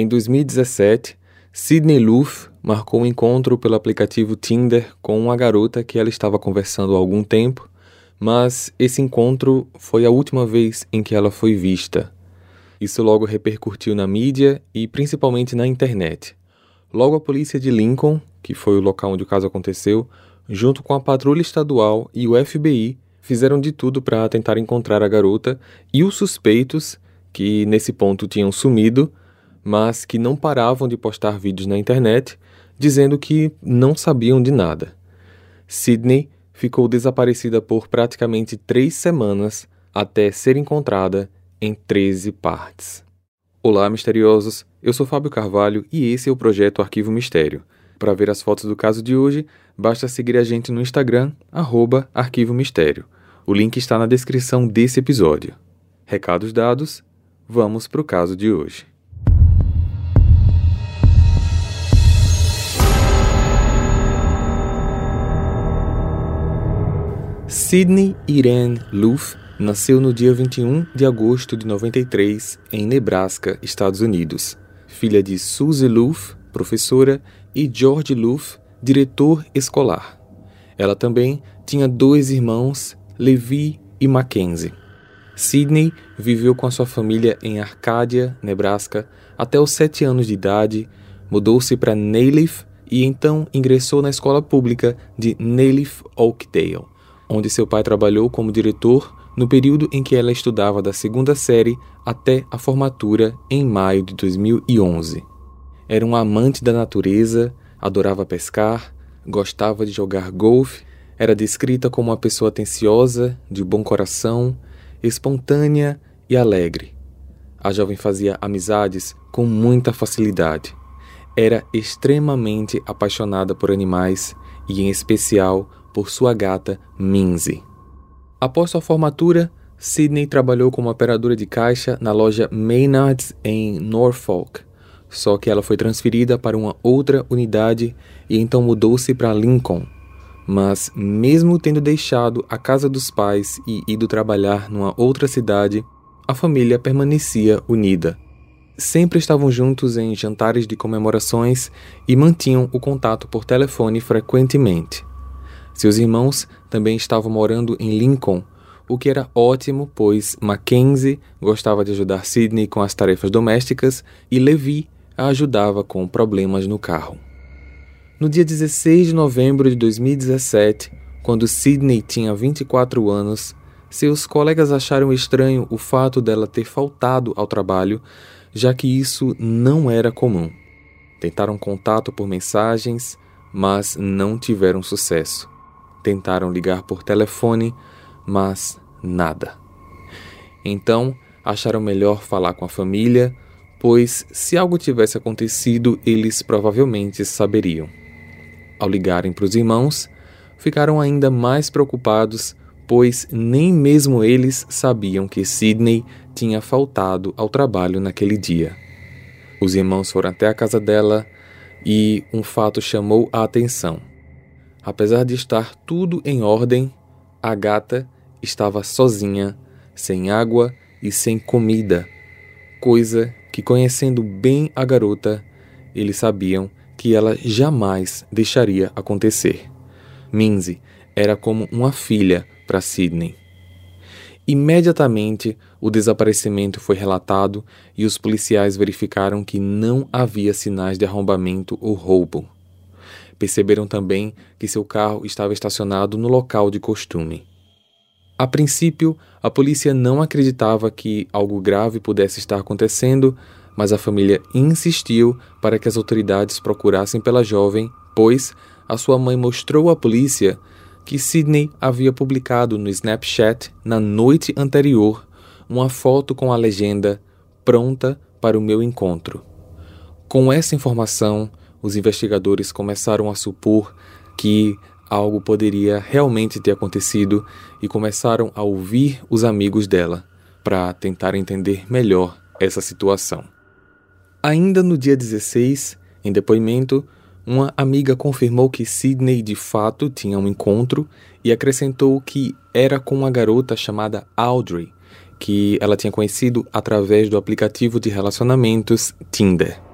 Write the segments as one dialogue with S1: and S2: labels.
S1: Em 2017, Sidney Luff marcou um encontro pelo aplicativo Tinder com uma garota que ela estava conversando há algum tempo, mas esse encontro foi a última vez em que ela foi vista. Isso logo repercutiu na mídia e principalmente na internet. Logo a polícia de Lincoln, que foi o local onde o caso aconteceu, junto com a patrulha estadual e o FBI, fizeram de tudo para tentar encontrar a garota e os suspeitos, que nesse ponto tinham sumido, mas que não paravam de postar vídeos na internet dizendo que não sabiam de nada. Sydney ficou desaparecida por praticamente três semanas até ser encontrada em 13 partes. Olá, misteriosos! Eu sou Fábio Carvalho e esse é o projeto Arquivo Mistério. Para ver as fotos do caso de hoje, basta seguir a gente no Instagram, arroba Arquivo Mistério. O link está na descrição desse episódio. Recados dados, vamos para o caso de hoje. Sidney Irene Luff nasceu no dia 21 de agosto de 93 em Nebraska, Estados Unidos. Filha de Suzy Luff, professora, e George Luff, diretor escolar. Ela também tinha dois irmãos, Levi e Mackenzie. Sidney viveu com a sua família em Arcadia, Nebraska, até os sete anos de idade, mudou-se para Nailif e então ingressou na escola pública de Nailif Oakdale onde seu pai trabalhou como diretor no período em que ela estudava da segunda série até a formatura em maio de 2011. Era um amante da natureza, adorava pescar, gostava de jogar golfe, era descrita como uma pessoa atenciosa, de bom coração, espontânea e alegre. A jovem fazia amizades com muita facilidade. Era extremamente apaixonada por animais e, em especial, por sua gata Minzy. Após sua formatura, Sidney trabalhou como operadora de caixa na loja Maynards em Norfolk, só que ela foi transferida para uma outra unidade e então mudou-se para Lincoln. Mas, mesmo tendo deixado a casa dos pais e ido trabalhar numa outra cidade, a família permanecia unida. Sempre estavam juntos em jantares de comemorações e mantinham o contato por telefone frequentemente. Seus irmãos também estavam morando em Lincoln, o que era ótimo, pois Mackenzie gostava de ajudar Sidney com as tarefas domésticas e Levi a ajudava com problemas no carro. No dia 16 de novembro de 2017, quando Sidney tinha 24 anos, seus colegas acharam estranho o fato dela ter faltado ao trabalho, já que isso não era comum. Tentaram contato por mensagens, mas não tiveram sucesso. Tentaram ligar por telefone, mas nada. Então, acharam melhor falar com a família, pois se algo tivesse acontecido, eles provavelmente saberiam. Ao ligarem para os irmãos, ficaram ainda mais preocupados, pois nem mesmo eles sabiam que Sidney tinha faltado ao trabalho naquele dia. Os irmãos foram até a casa dela e um fato chamou a atenção. Apesar de estar tudo em ordem, a gata estava sozinha, sem água e sem comida, coisa que, conhecendo bem a garota, eles sabiam que ela jamais deixaria acontecer. Minzy era como uma filha para Sidney. Imediatamente, o desaparecimento foi relatado e os policiais verificaram que não havia sinais de arrombamento ou roubo. Perceberam também que seu carro estava estacionado no local de costume. A princípio, a polícia não acreditava que algo grave pudesse estar acontecendo, mas a família insistiu para que as autoridades procurassem pela jovem, pois a sua mãe mostrou à polícia que Sidney havia publicado no Snapchat na noite anterior uma foto com a legenda Pronta para o meu encontro. Com essa informação, os investigadores começaram a supor que algo poderia realmente ter acontecido e começaram a ouvir os amigos dela para tentar entender melhor essa situação. Ainda no dia 16, em depoimento, uma amiga confirmou que Sidney de fato tinha um encontro e acrescentou que era com uma garota chamada Audrey, que ela tinha conhecido através do aplicativo de relacionamentos Tinder.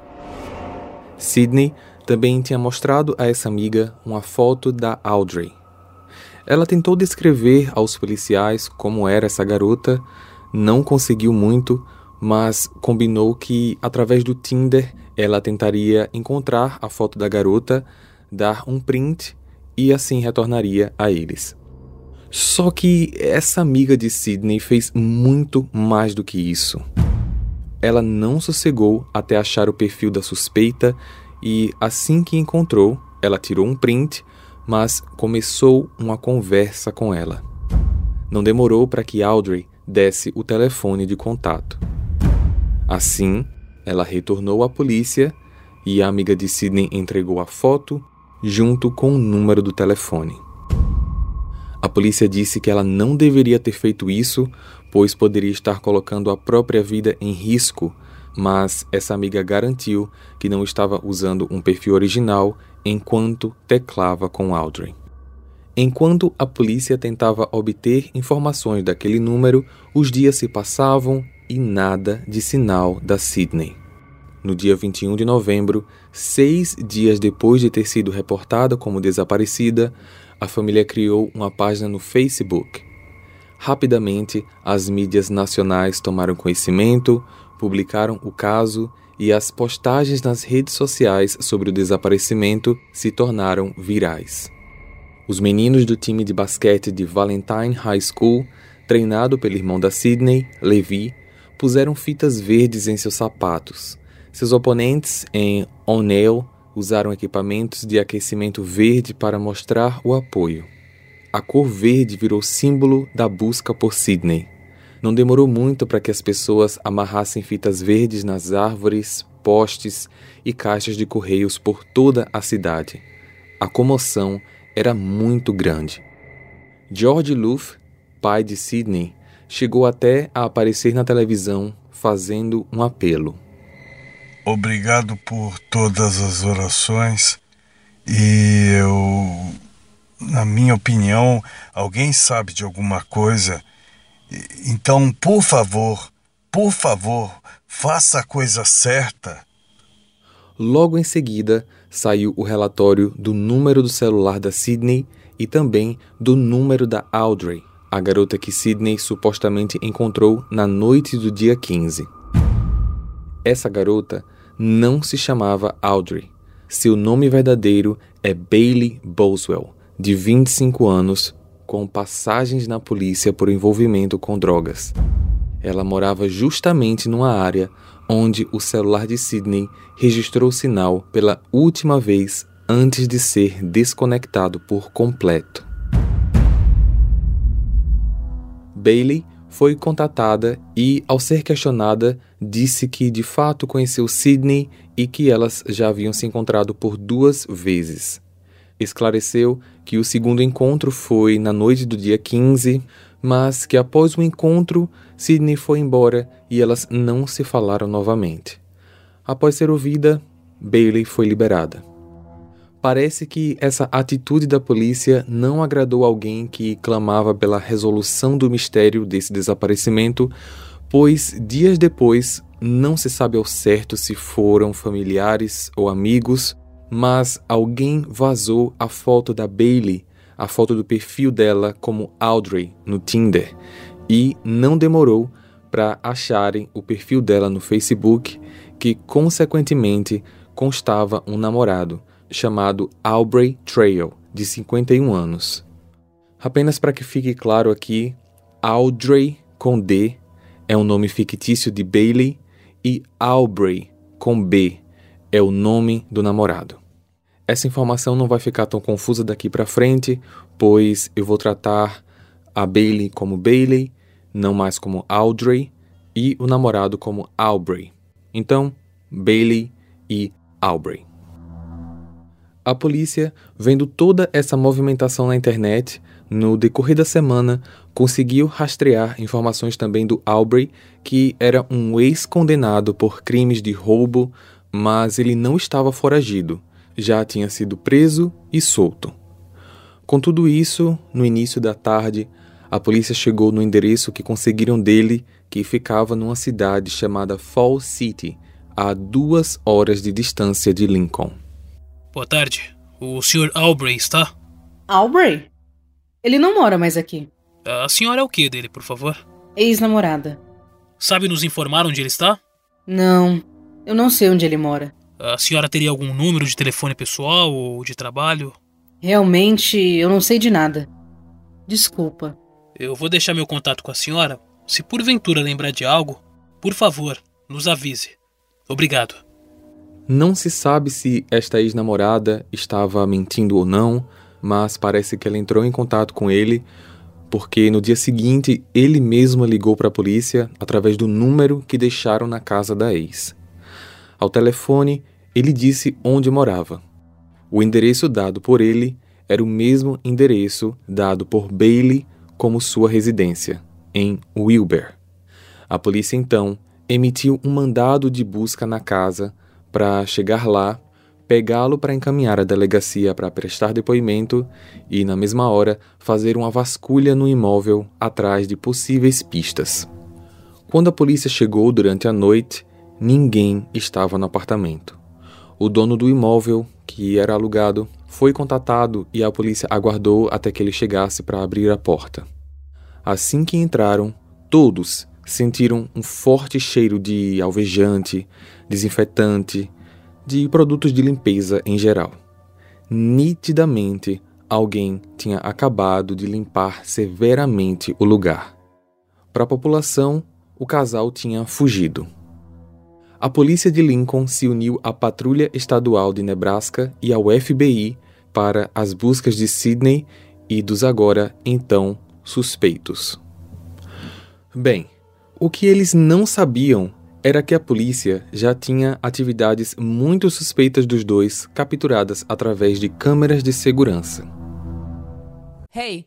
S1: Sidney também tinha mostrado a essa amiga uma foto da Audrey. Ela tentou descrever aos policiais como era essa garota, não conseguiu muito, mas combinou que através do Tinder ela tentaria encontrar a foto da garota, dar um print e assim retornaria a eles. Só que essa amiga de Sidney fez muito mais do que isso. Ela não sossegou até achar o perfil da suspeita e, assim que encontrou, ela tirou um print, mas começou uma conversa com ela. Não demorou para que Audrey desse o telefone de contato. Assim, ela retornou à polícia e a amiga de Sidney entregou a foto junto com o número do telefone. A polícia disse que ela não deveria ter feito isso, pois poderia estar colocando a própria vida em risco, mas essa amiga garantiu que não estava usando um perfil original enquanto teclava com Audrey. Enquanto a polícia tentava obter informações daquele número, os dias se passavam e nada de sinal da Sydney. No dia 21 de novembro, seis dias depois de ter sido reportada como desaparecida, a família criou uma página no Facebook. Rapidamente, as mídias nacionais tomaram conhecimento, publicaram o caso e as postagens nas redes sociais sobre o desaparecimento se tornaram virais. Os meninos do time de basquete de Valentine High School, treinado pelo irmão da Sydney, Levi, puseram fitas verdes em seus sapatos. Seus oponentes em O'Neill usaram equipamentos de aquecimento verde para mostrar o apoio. A cor verde virou símbolo da busca por Sydney. Não demorou muito para que as pessoas amarrassem fitas verdes nas árvores, postes e caixas de correios por toda a cidade. A comoção era muito grande. George Luff, pai de Sydney, chegou até a aparecer na televisão fazendo um apelo.
S2: Obrigado por todas as orações e eu, na minha opinião, alguém sabe de alguma coisa. Então, por favor, por favor, faça a coisa certa.
S1: Logo em seguida, saiu o relatório do número do celular da Sydney e também do número da Audrey, a garota que Sydney supostamente encontrou na noite do dia 15. Essa garota não se chamava Audrey. Seu nome verdadeiro é Bailey Boswell, de 25 anos, com passagens na polícia por envolvimento com drogas. Ela morava justamente numa área onde o celular de Sidney registrou o sinal pela última vez antes de ser desconectado por completo. Bailey foi contatada e, ao ser questionada, disse que de fato conheceu Sidney e que elas já haviam se encontrado por duas vezes. Esclareceu que o segundo encontro foi na noite do dia 15, mas que após o encontro, Sidney foi embora e elas não se falaram novamente. Após ser ouvida, Bailey foi liberada. Parece que essa atitude da polícia não agradou alguém que clamava pela resolução do mistério desse desaparecimento, pois dias depois não se sabe ao certo se foram familiares ou amigos, mas alguém vazou a foto da Bailey, a foto do perfil dela como Audrey no Tinder, e não demorou para acharem o perfil dela no Facebook, que consequentemente constava um namorado chamado Aubrey Trail, de 51 anos. Apenas para que fique claro aqui, Audrey com D é o nome fictício de Bailey e Aubrey com B é o nome do namorado. Essa informação não vai ficar tão confusa daqui para frente, pois eu vou tratar a Bailey como Bailey, não mais como Audrey, e o namorado como Aubrey. Então, Bailey e Aubrey. A polícia, vendo toda essa movimentação na internet, no decorrer da semana, conseguiu rastrear informações também do Aubrey, que era um ex-condenado por crimes de roubo, mas ele não estava foragido, já tinha sido preso e solto. Com tudo isso, no início da tarde, a polícia chegou no endereço que conseguiram dele, que ficava numa cidade chamada Fall City, a duas horas de distância de Lincoln.
S3: Boa tarde. O Sr. Aubrey está?
S4: Aubrey? Ele não mora mais aqui.
S3: A senhora é o que dele, por favor?
S4: Ex-namorada.
S3: Sabe nos informar onde ele está?
S4: Não, eu não sei onde ele mora.
S3: A senhora teria algum número de telefone pessoal ou de trabalho?
S4: Realmente, eu não sei de nada. Desculpa.
S3: Eu vou deixar meu contato com a senhora. Se porventura lembrar de algo, por favor, nos avise. Obrigado.
S1: Não se sabe se esta ex-namorada estava mentindo ou não, mas parece que ela entrou em contato com ele porque no dia seguinte ele mesmo ligou para a polícia através do número que deixaram na casa da ex. Ao telefone, ele disse onde morava. O endereço dado por ele era o mesmo endereço dado por Bailey como sua residência, em Wilber. A polícia então emitiu um mandado de busca na casa para chegar lá pegá-lo para encaminhar à delegacia para prestar depoimento e, na mesma hora, fazer uma vasculha no imóvel atrás de possíveis pistas. Quando a polícia chegou durante a noite, ninguém estava no apartamento. O dono do imóvel, que era alugado, foi contatado e a polícia aguardou até que ele chegasse para abrir a porta. Assim que entraram, todos sentiram um forte cheiro de alvejante, desinfetante de produtos de limpeza em geral. Nitidamente, alguém tinha acabado de limpar severamente o lugar. Para a população, o casal tinha fugido. A polícia de Lincoln se uniu à Patrulha Estadual de Nebraska e ao FBI para as buscas de Sidney e dos agora então suspeitos. Bem, o que eles não sabiam era que a polícia já tinha atividades muito suspeitas dos dois capturadas através de câmeras de segurança.
S5: Hey,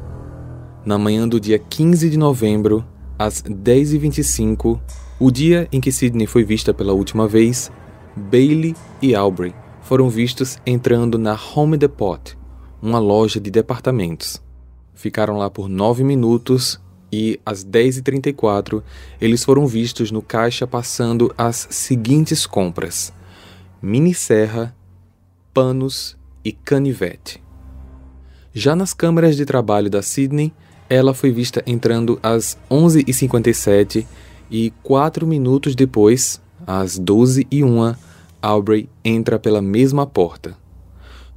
S1: Na manhã do dia 15 de novembro, às 10h25, o dia em que Sidney foi vista pela última vez, Bailey e Aubrey foram vistos entrando na Home Depot, uma loja de departamentos. Ficaram lá por nove minutos e, às 10h34, eles foram vistos no caixa passando as seguintes compras: mini serra, panos e canivete. Já nas câmeras de trabalho da Sydney, ela foi vista entrando às 11h57 e quatro minutos depois, às 12h01, Aubrey entra pela mesma porta.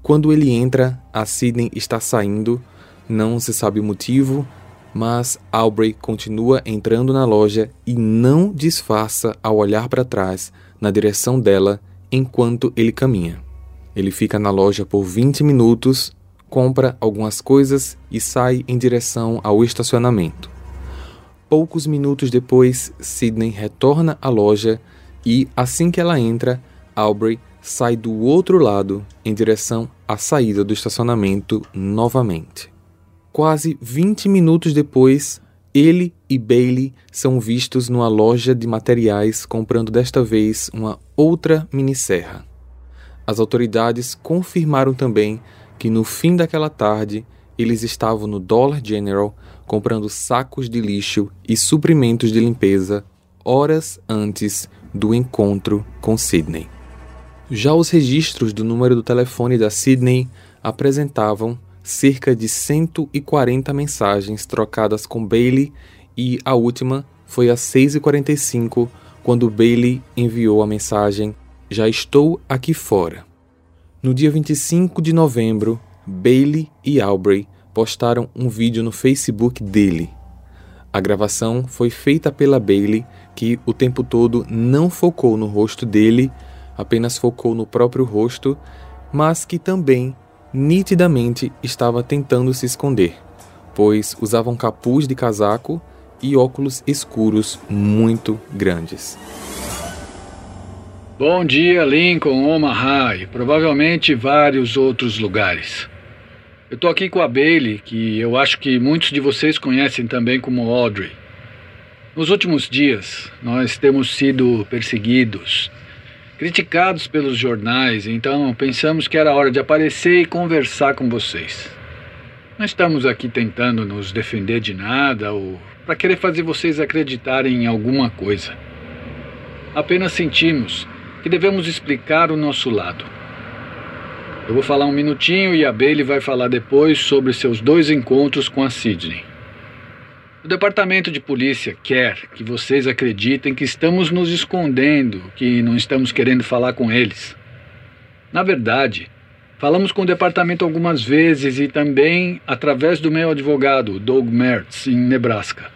S1: Quando ele entra, a Sidney está saindo, não se sabe o motivo, mas Aubrey continua entrando na loja e não disfarça ao olhar para trás na direção dela enquanto ele caminha. Ele fica na loja por 20 minutos, compra algumas coisas e sai em direção ao estacionamento. Poucos minutos depois, Sidney retorna à loja e, assim que ela entra, Aubrey sai do outro lado em direção à saída do estacionamento novamente. Quase 20 minutos depois, ele e Bailey são vistos numa loja de materiais comprando desta vez uma outra minisserra. As autoridades confirmaram também que no fim daquela tarde eles estavam no Dollar General comprando sacos de lixo e suprimentos de limpeza horas antes do encontro com Sidney. Já os registros do número do telefone da Sydney apresentavam cerca de 140 mensagens trocadas com Bailey e a última foi às 6h45, quando Bailey enviou a mensagem Já estou aqui fora. No dia 25 de novembro, Bailey e Aubrey postaram um vídeo no Facebook dele. A gravação foi feita pela Bailey, que o tempo todo não focou no rosto dele apenas focou no próprio rosto, mas que também nitidamente estava tentando se esconder, pois usava um capuz de casaco e óculos escuros muito grandes.
S6: Bom dia, Lincoln, Omaha e provavelmente vários outros lugares. Eu tô aqui com a Bailey, que eu acho que muitos de vocês conhecem também como Audrey. Nos últimos dias, nós temos sido perseguidos, criticados pelos jornais, então pensamos que era hora de aparecer e conversar com vocês. Não estamos aqui tentando nos defender de nada ou para querer fazer vocês acreditarem em alguma coisa. Apenas sentimos que devemos explicar o nosso lado. Eu vou falar um minutinho e a Bailey vai falar depois sobre seus dois encontros com a Sidney. O departamento de polícia quer que vocês acreditem que estamos nos escondendo, que não estamos querendo falar com eles. Na verdade, falamos com o departamento algumas vezes e também através do meu advogado, Doug Mertz, em Nebraska.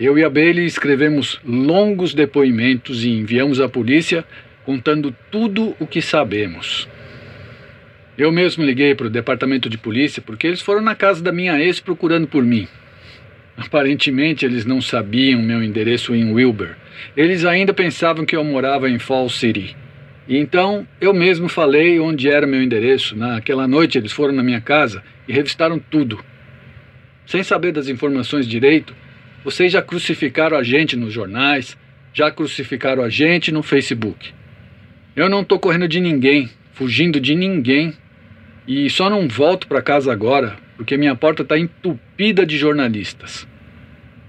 S6: Eu e a Bailey escrevemos longos depoimentos e enviamos à polícia contando tudo o que sabemos. Eu mesmo liguei para o departamento de polícia porque eles foram na casa da minha ex procurando por mim. Aparentemente eles não sabiam meu endereço em Wilbur. Eles ainda pensavam que eu morava em Falls City. E então eu mesmo falei onde era meu endereço. Naquela noite eles foram na minha casa e revistaram tudo. Sem saber das informações direito, vocês já crucificaram a gente nos jornais, já crucificaram a gente no Facebook. Eu não estou correndo de ninguém, fugindo de ninguém, e só não volto para casa agora porque minha porta está entupida de jornalistas.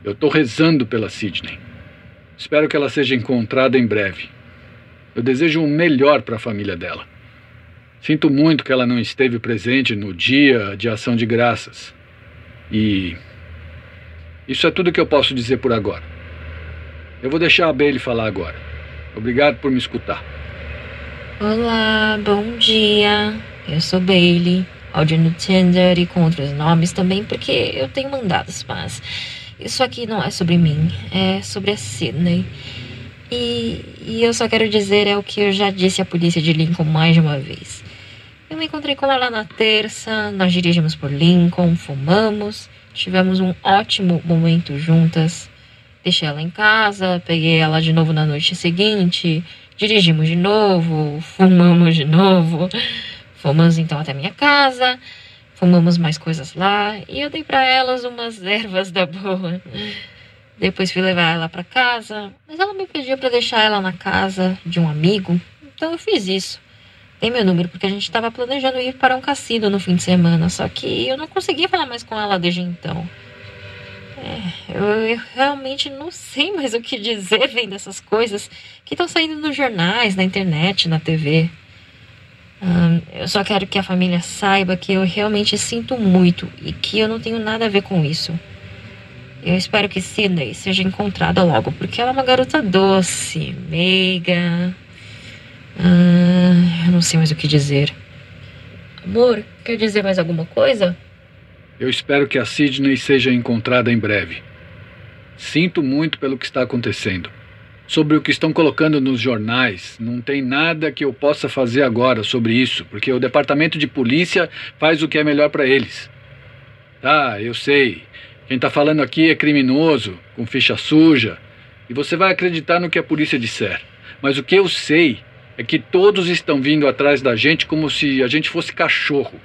S6: Eu estou rezando pela Sidney. Espero que ela seja encontrada em breve. Eu desejo o melhor para a família dela. Sinto muito que ela não esteve presente no dia de ação de graças. E isso é tudo que eu posso dizer por agora. Eu vou deixar a Bailey falar agora. Obrigado por me escutar.
S7: Olá, bom dia. Eu sou Bailey, áudio no Tinder e com outros nomes também, porque eu tenho mandados, mas isso aqui não é sobre mim, é sobre a Sydney. E, e eu só quero dizer é o que eu já disse à polícia de Lincoln mais de uma vez. Eu me encontrei com ela na terça, nós dirigimos por Lincoln, fumamos. Tivemos um ótimo momento juntas. Deixei ela em casa, peguei ela de novo na noite seguinte, dirigimos de novo, fumamos de novo. Fomos então até minha casa, fumamos mais coisas lá e eu dei para elas umas ervas da boa. Depois fui levar ela para casa, mas ela me pediu para deixar ela na casa de um amigo, então eu fiz isso tem meu número, porque a gente estava planejando ir para um cassino no fim de semana, só que eu não conseguia falar mais com ela desde então. É, eu, eu, realmente não sei mais o que dizer vendo essas coisas que estão saindo nos jornais, na internet, na TV. Hum, eu só quero que a família saiba que eu realmente sinto muito e que eu não tenho nada a ver com isso. Eu espero que Sidney seja encontrada logo, porque ela é uma garota doce, meiga, ah, eu não sei mais o que dizer. Amor, quer dizer mais alguma coisa?
S6: Eu espero que a Sidney seja encontrada em breve. Sinto muito pelo que está acontecendo. Sobre o que estão colocando nos jornais, não tem nada que eu possa fazer agora sobre isso, porque o departamento de polícia faz o que é melhor para eles. Tá, eu sei. Quem está falando aqui é criminoso, com ficha suja, e você vai acreditar no que a polícia disser. Mas o que eu sei é que todos estão vindo atrás da gente como se a gente fosse cachorro.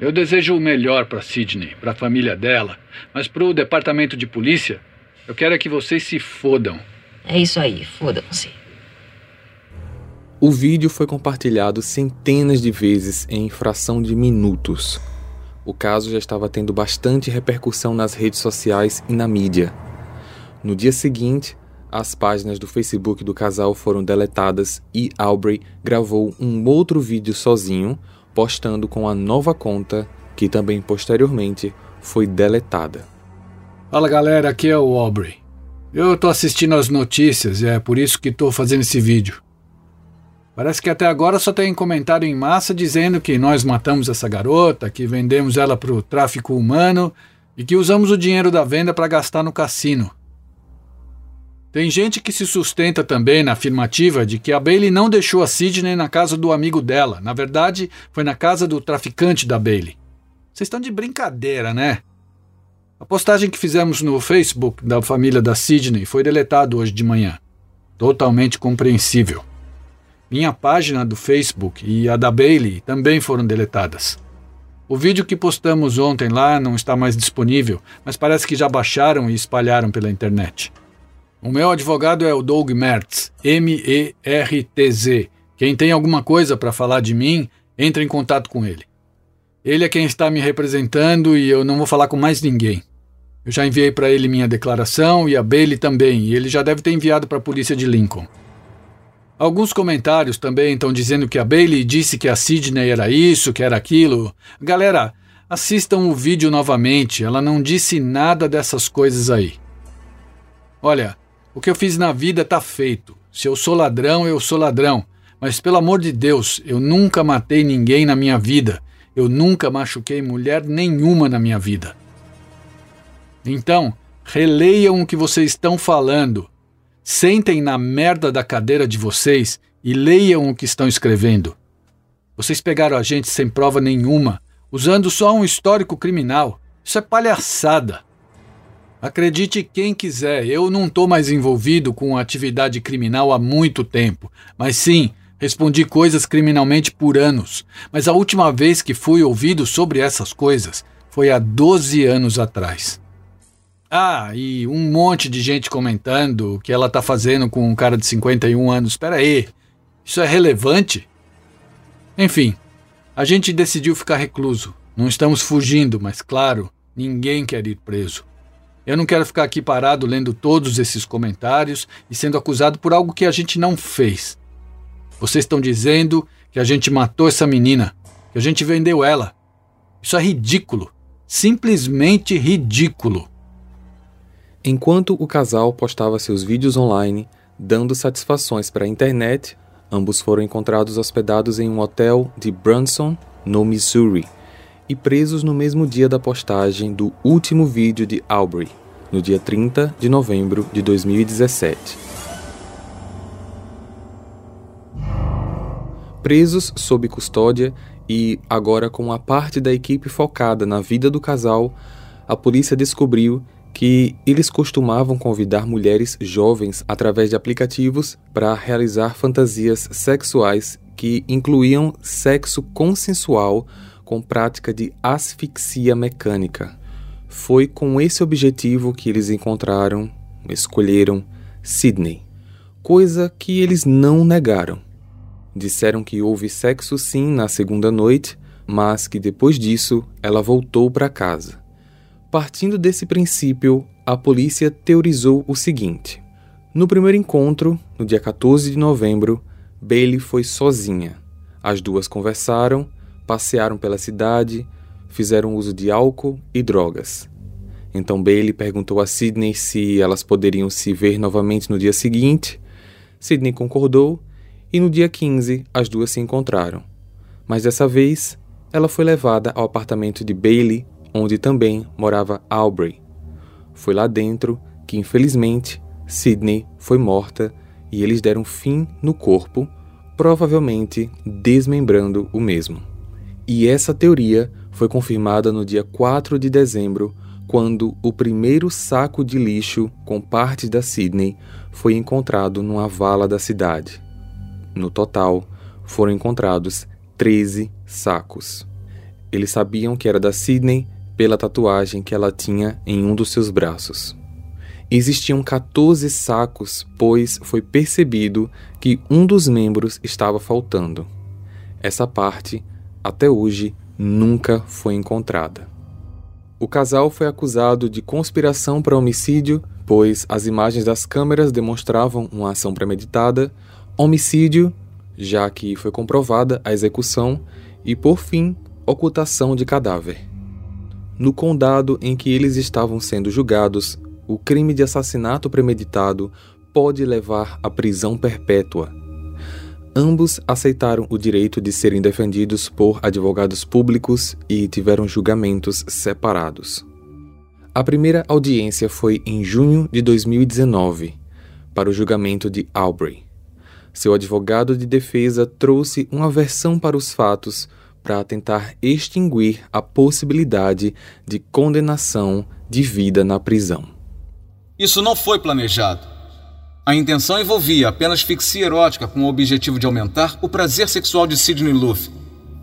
S6: Eu desejo o melhor para Sidney, para a família dela, mas para o departamento de polícia, eu quero é que vocês se fodam.
S7: É isso aí, fodam-se.
S1: O vídeo foi compartilhado centenas de vezes em fração de minutos. O caso já estava tendo bastante repercussão nas redes sociais e na mídia. No dia seguinte, as páginas do Facebook do casal foram deletadas e Aubrey gravou um outro vídeo sozinho, postando com a nova conta, que também posteriormente foi deletada.
S6: Fala galera, aqui é o Aubrey. Eu tô assistindo as notícias e é por isso que tô fazendo esse vídeo. Parece que até agora só tem comentário em massa dizendo que nós matamos essa garota, que vendemos ela para o tráfico humano e que usamos o dinheiro da venda para gastar no cassino. Tem gente que se sustenta também na afirmativa de que a Bailey não deixou a Sidney na casa do amigo dela. Na verdade, foi na casa do traficante da Bailey. Vocês estão de brincadeira, né? A postagem que fizemos no Facebook da família da Sidney foi deletada hoje de manhã. Totalmente compreensível. Minha página do Facebook e a da Bailey também foram deletadas. O vídeo que postamos ontem lá não está mais disponível, mas parece que já baixaram e espalharam pela internet. O meu advogado é o Doug Mertz, M-E-R-T-Z. Quem tem alguma coisa para falar de mim, entre em contato com ele. Ele é quem está me representando e eu não vou falar com mais ninguém. Eu já enviei para ele minha declaração e a Bailey também, e ele já deve ter enviado para a polícia de Lincoln. Alguns comentários também estão dizendo que a Bailey disse que a Sidney era isso, que era aquilo. Galera, assistam o vídeo novamente, ela não disse nada dessas coisas aí. Olha, o que eu fiz na vida tá feito. Se eu sou ladrão, eu sou ladrão. Mas pelo amor de Deus, eu nunca matei ninguém na minha vida. Eu nunca machuquei mulher nenhuma na minha vida. Então, releiam o que vocês estão falando. Sentem na merda da cadeira de vocês e leiam o que estão escrevendo. Vocês pegaram a gente sem prova nenhuma, usando só um histórico criminal. Isso é palhaçada. Acredite quem quiser, eu não estou mais envolvido com atividade criminal há muito tempo. Mas sim, respondi coisas criminalmente por anos. Mas a última vez que fui ouvido sobre essas coisas foi há 12 anos atrás. Ah, e um monte de gente comentando o que ela tá fazendo com um cara de 51 anos. Espera aí, isso é relevante? Enfim, a gente decidiu ficar recluso. Não estamos fugindo, mas claro, ninguém quer ir preso. Eu não quero ficar aqui parado lendo todos esses comentários e sendo acusado por algo que a gente não fez. Vocês estão dizendo que a gente matou essa menina, que a gente vendeu ela. Isso é ridículo. Simplesmente ridículo.
S1: Enquanto o casal postava seus vídeos online, dando satisfações para a internet, ambos foram encontrados hospedados em um hotel de Branson, no Missouri, e presos no mesmo dia da postagem do último vídeo de Aubrey, no dia 30 de novembro de 2017. Presos sob custódia e agora com a parte da equipe focada na vida do casal, a polícia descobriu que eles costumavam convidar mulheres jovens através de aplicativos para realizar fantasias sexuais que incluíam sexo consensual com prática de asfixia mecânica. Foi com esse objetivo que eles encontraram, escolheram Sydney, coisa que eles não negaram. Disseram que houve sexo sim na segunda noite, mas que depois disso ela voltou para casa. Partindo desse princípio, a polícia teorizou o seguinte: no primeiro encontro, no dia 14 de novembro, Bailey foi sozinha. As duas conversaram, passearam pela cidade, fizeram uso de álcool e drogas. Então Bailey perguntou a Sidney se elas poderiam se ver novamente no dia seguinte. Sidney concordou e no dia 15 as duas se encontraram. Mas dessa vez, ela foi levada ao apartamento de Bailey onde também morava Aubrey. Foi lá dentro que, infelizmente, Sidney foi morta e eles deram fim no corpo, provavelmente desmembrando o mesmo. E essa teoria foi confirmada no dia 4 de dezembro, quando o primeiro saco de lixo com partes da Sidney foi encontrado numa vala da cidade. No total, foram encontrados 13 sacos. Eles sabiam que era da Sidney pela tatuagem que ela tinha em um dos seus braços. Existiam 14 sacos, pois foi percebido que um dos membros estava faltando. Essa parte, até hoje, nunca foi encontrada. O casal foi acusado de conspiração para homicídio, pois as imagens das câmeras demonstravam uma ação premeditada, homicídio, já que foi comprovada a execução, e, por fim, ocultação de cadáver. No condado em que eles estavam sendo julgados, o crime de assassinato premeditado pode levar à prisão perpétua. Ambos aceitaram o direito de serem defendidos por advogados públicos e tiveram julgamentos separados. A primeira audiência foi em junho de 2019, para o julgamento de Aubrey. Seu advogado de defesa trouxe uma versão para os fatos para tentar extinguir a possibilidade de condenação de vida na prisão.
S8: Isso não foi planejado. A intenção envolvia apenas asfixia erótica com o objetivo de aumentar o prazer sexual de Sidney Luff.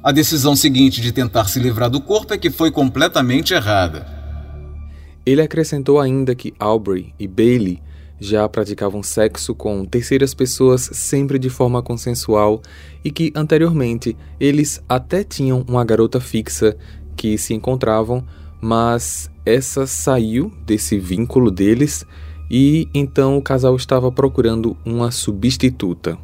S8: A decisão seguinte de tentar se livrar do corpo é que foi completamente errada.
S1: Ele acrescentou ainda que Aubrey e Bailey já praticavam sexo com terceiras pessoas sempre de forma consensual e que anteriormente eles até tinham uma garota fixa que se encontravam, mas essa saiu desse vínculo deles e então o casal estava procurando uma substituta.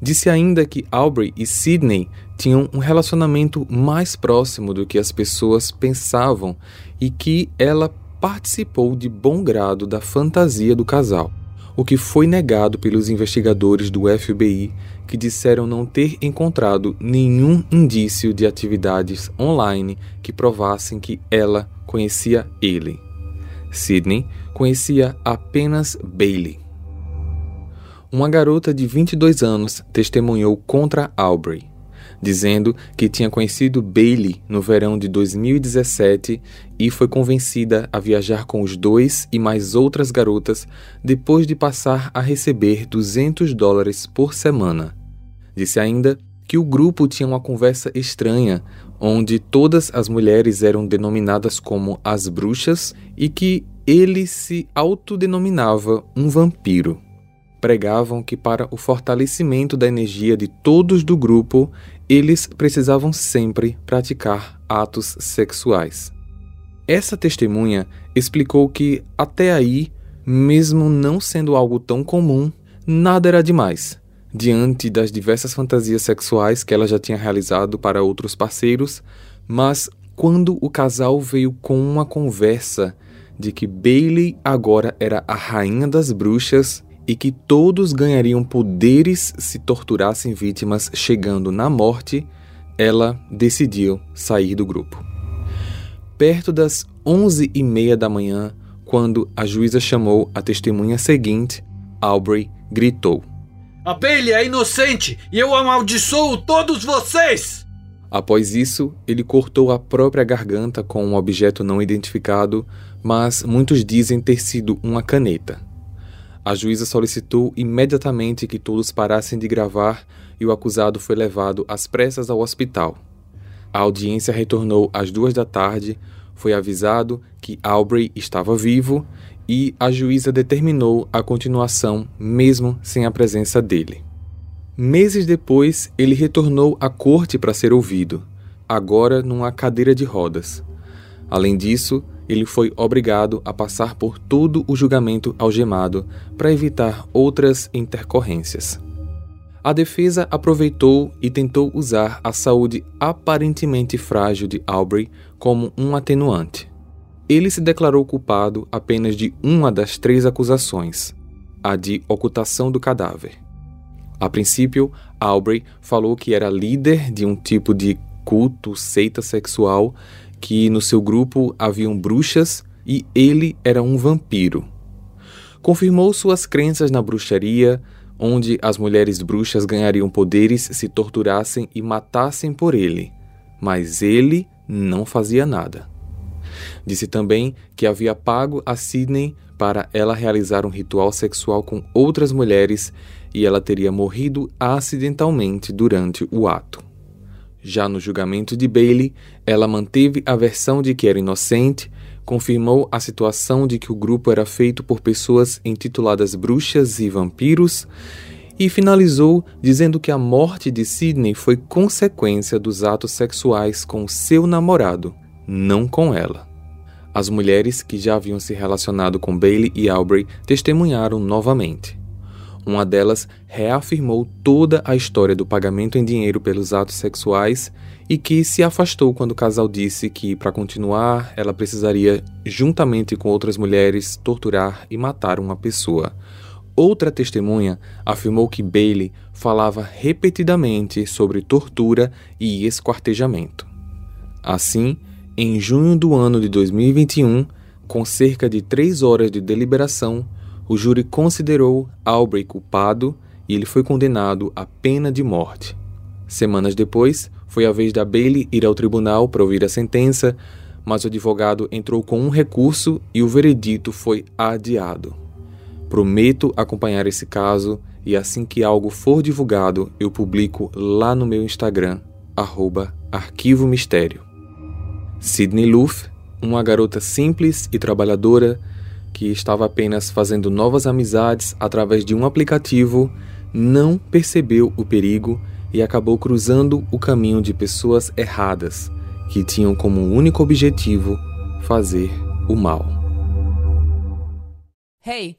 S1: Disse ainda que Aubrey e Sidney tinham um relacionamento mais próximo do que as pessoas pensavam e que ela participou de bom grado da fantasia do casal, o que foi negado pelos investigadores do FBI, que disseram não ter encontrado nenhum indício de atividades online que provassem que ela conhecia ele. Sidney conhecia apenas Bailey. Uma garota de 22 anos testemunhou contra Aubrey dizendo que tinha conhecido Bailey no verão de 2017 e foi convencida a viajar com os dois e mais outras garotas depois de passar a receber 200 dólares por semana. Disse ainda que o grupo tinha uma conversa estranha, onde todas as mulheres eram denominadas como as bruxas e que ele se autodenominava um vampiro pregavam que, para o fortalecimento da energia de todos do grupo, eles precisavam sempre praticar atos sexuais. Essa testemunha explicou que, até aí, mesmo não sendo algo tão comum, nada era demais, diante das diversas fantasias sexuais que ela já tinha realizado para outros parceiros, mas quando o casal veio com uma conversa de que Bailey agora era a rainha das bruxas e que todos ganhariam poderes se torturassem vítimas chegando na morte, ela decidiu sair do grupo. Perto das onze e meia da manhã, quando a juíza chamou a testemunha seguinte, Aubrey gritou:
S9: A Bailey é inocente e eu amaldiçoo todos vocês!
S1: Após isso, ele cortou a própria garganta com um objeto não identificado, mas muitos dizem ter sido uma caneta. A juíza solicitou imediatamente que todos parassem de gravar e o acusado foi levado às pressas ao hospital. A audiência retornou às duas da tarde, foi avisado que Aubrey estava vivo e a juíza determinou a continuação, mesmo sem a presença dele. Meses depois, ele retornou à corte para ser ouvido, agora numa cadeira de rodas. Além disso, ele foi obrigado a passar por todo o julgamento algemado para evitar outras intercorrências. A defesa aproveitou e tentou usar a saúde aparentemente frágil de Aubrey como um atenuante. Ele se declarou culpado apenas de uma das três acusações, a de ocultação do cadáver. A princípio, Aubrey falou que era líder de um tipo de culto seita sexual que no seu grupo haviam bruxas e ele era um vampiro. Confirmou suas crenças na bruxaria, onde as mulheres bruxas ganhariam poderes se torturassem e matassem por ele, mas ele não fazia nada. Disse também que havia pago a Sidney para ela realizar um ritual sexual com outras mulheres e ela teria morrido acidentalmente durante o ato. Já no julgamento de Bailey, ela manteve a versão de que era inocente, confirmou a situação de que o grupo era feito por pessoas intituladas bruxas e vampiros e finalizou dizendo que a morte de Sidney foi consequência dos atos sexuais com seu namorado, não com ela. As mulheres que já haviam se relacionado com Bailey e Aubrey testemunharam novamente. Uma delas reafirmou toda a história do pagamento em dinheiro pelos atos sexuais e que se afastou quando o casal disse que, para continuar, ela precisaria, juntamente com outras mulheres, torturar e matar uma pessoa. Outra testemunha afirmou que Bailey falava repetidamente sobre tortura e esquartejamento. Assim, em junho do ano de 2021, com cerca de três horas de deliberação, o júri considerou Aubrey culpado e ele foi condenado à pena de morte. Semanas depois, foi a vez da Bailey ir ao tribunal para ouvir a sentença, mas o advogado entrou com um recurso e o veredito foi adiado. Prometo acompanhar esse caso e assim que algo for divulgado, eu publico lá no meu Instagram, Arquivo Mistério. Sidney Luff, uma garota simples e trabalhadora que estava apenas fazendo novas amizades através de um aplicativo, não percebeu o perigo e acabou cruzando o caminho de pessoas erradas, que tinham como único objetivo fazer o mal.
S5: Hey,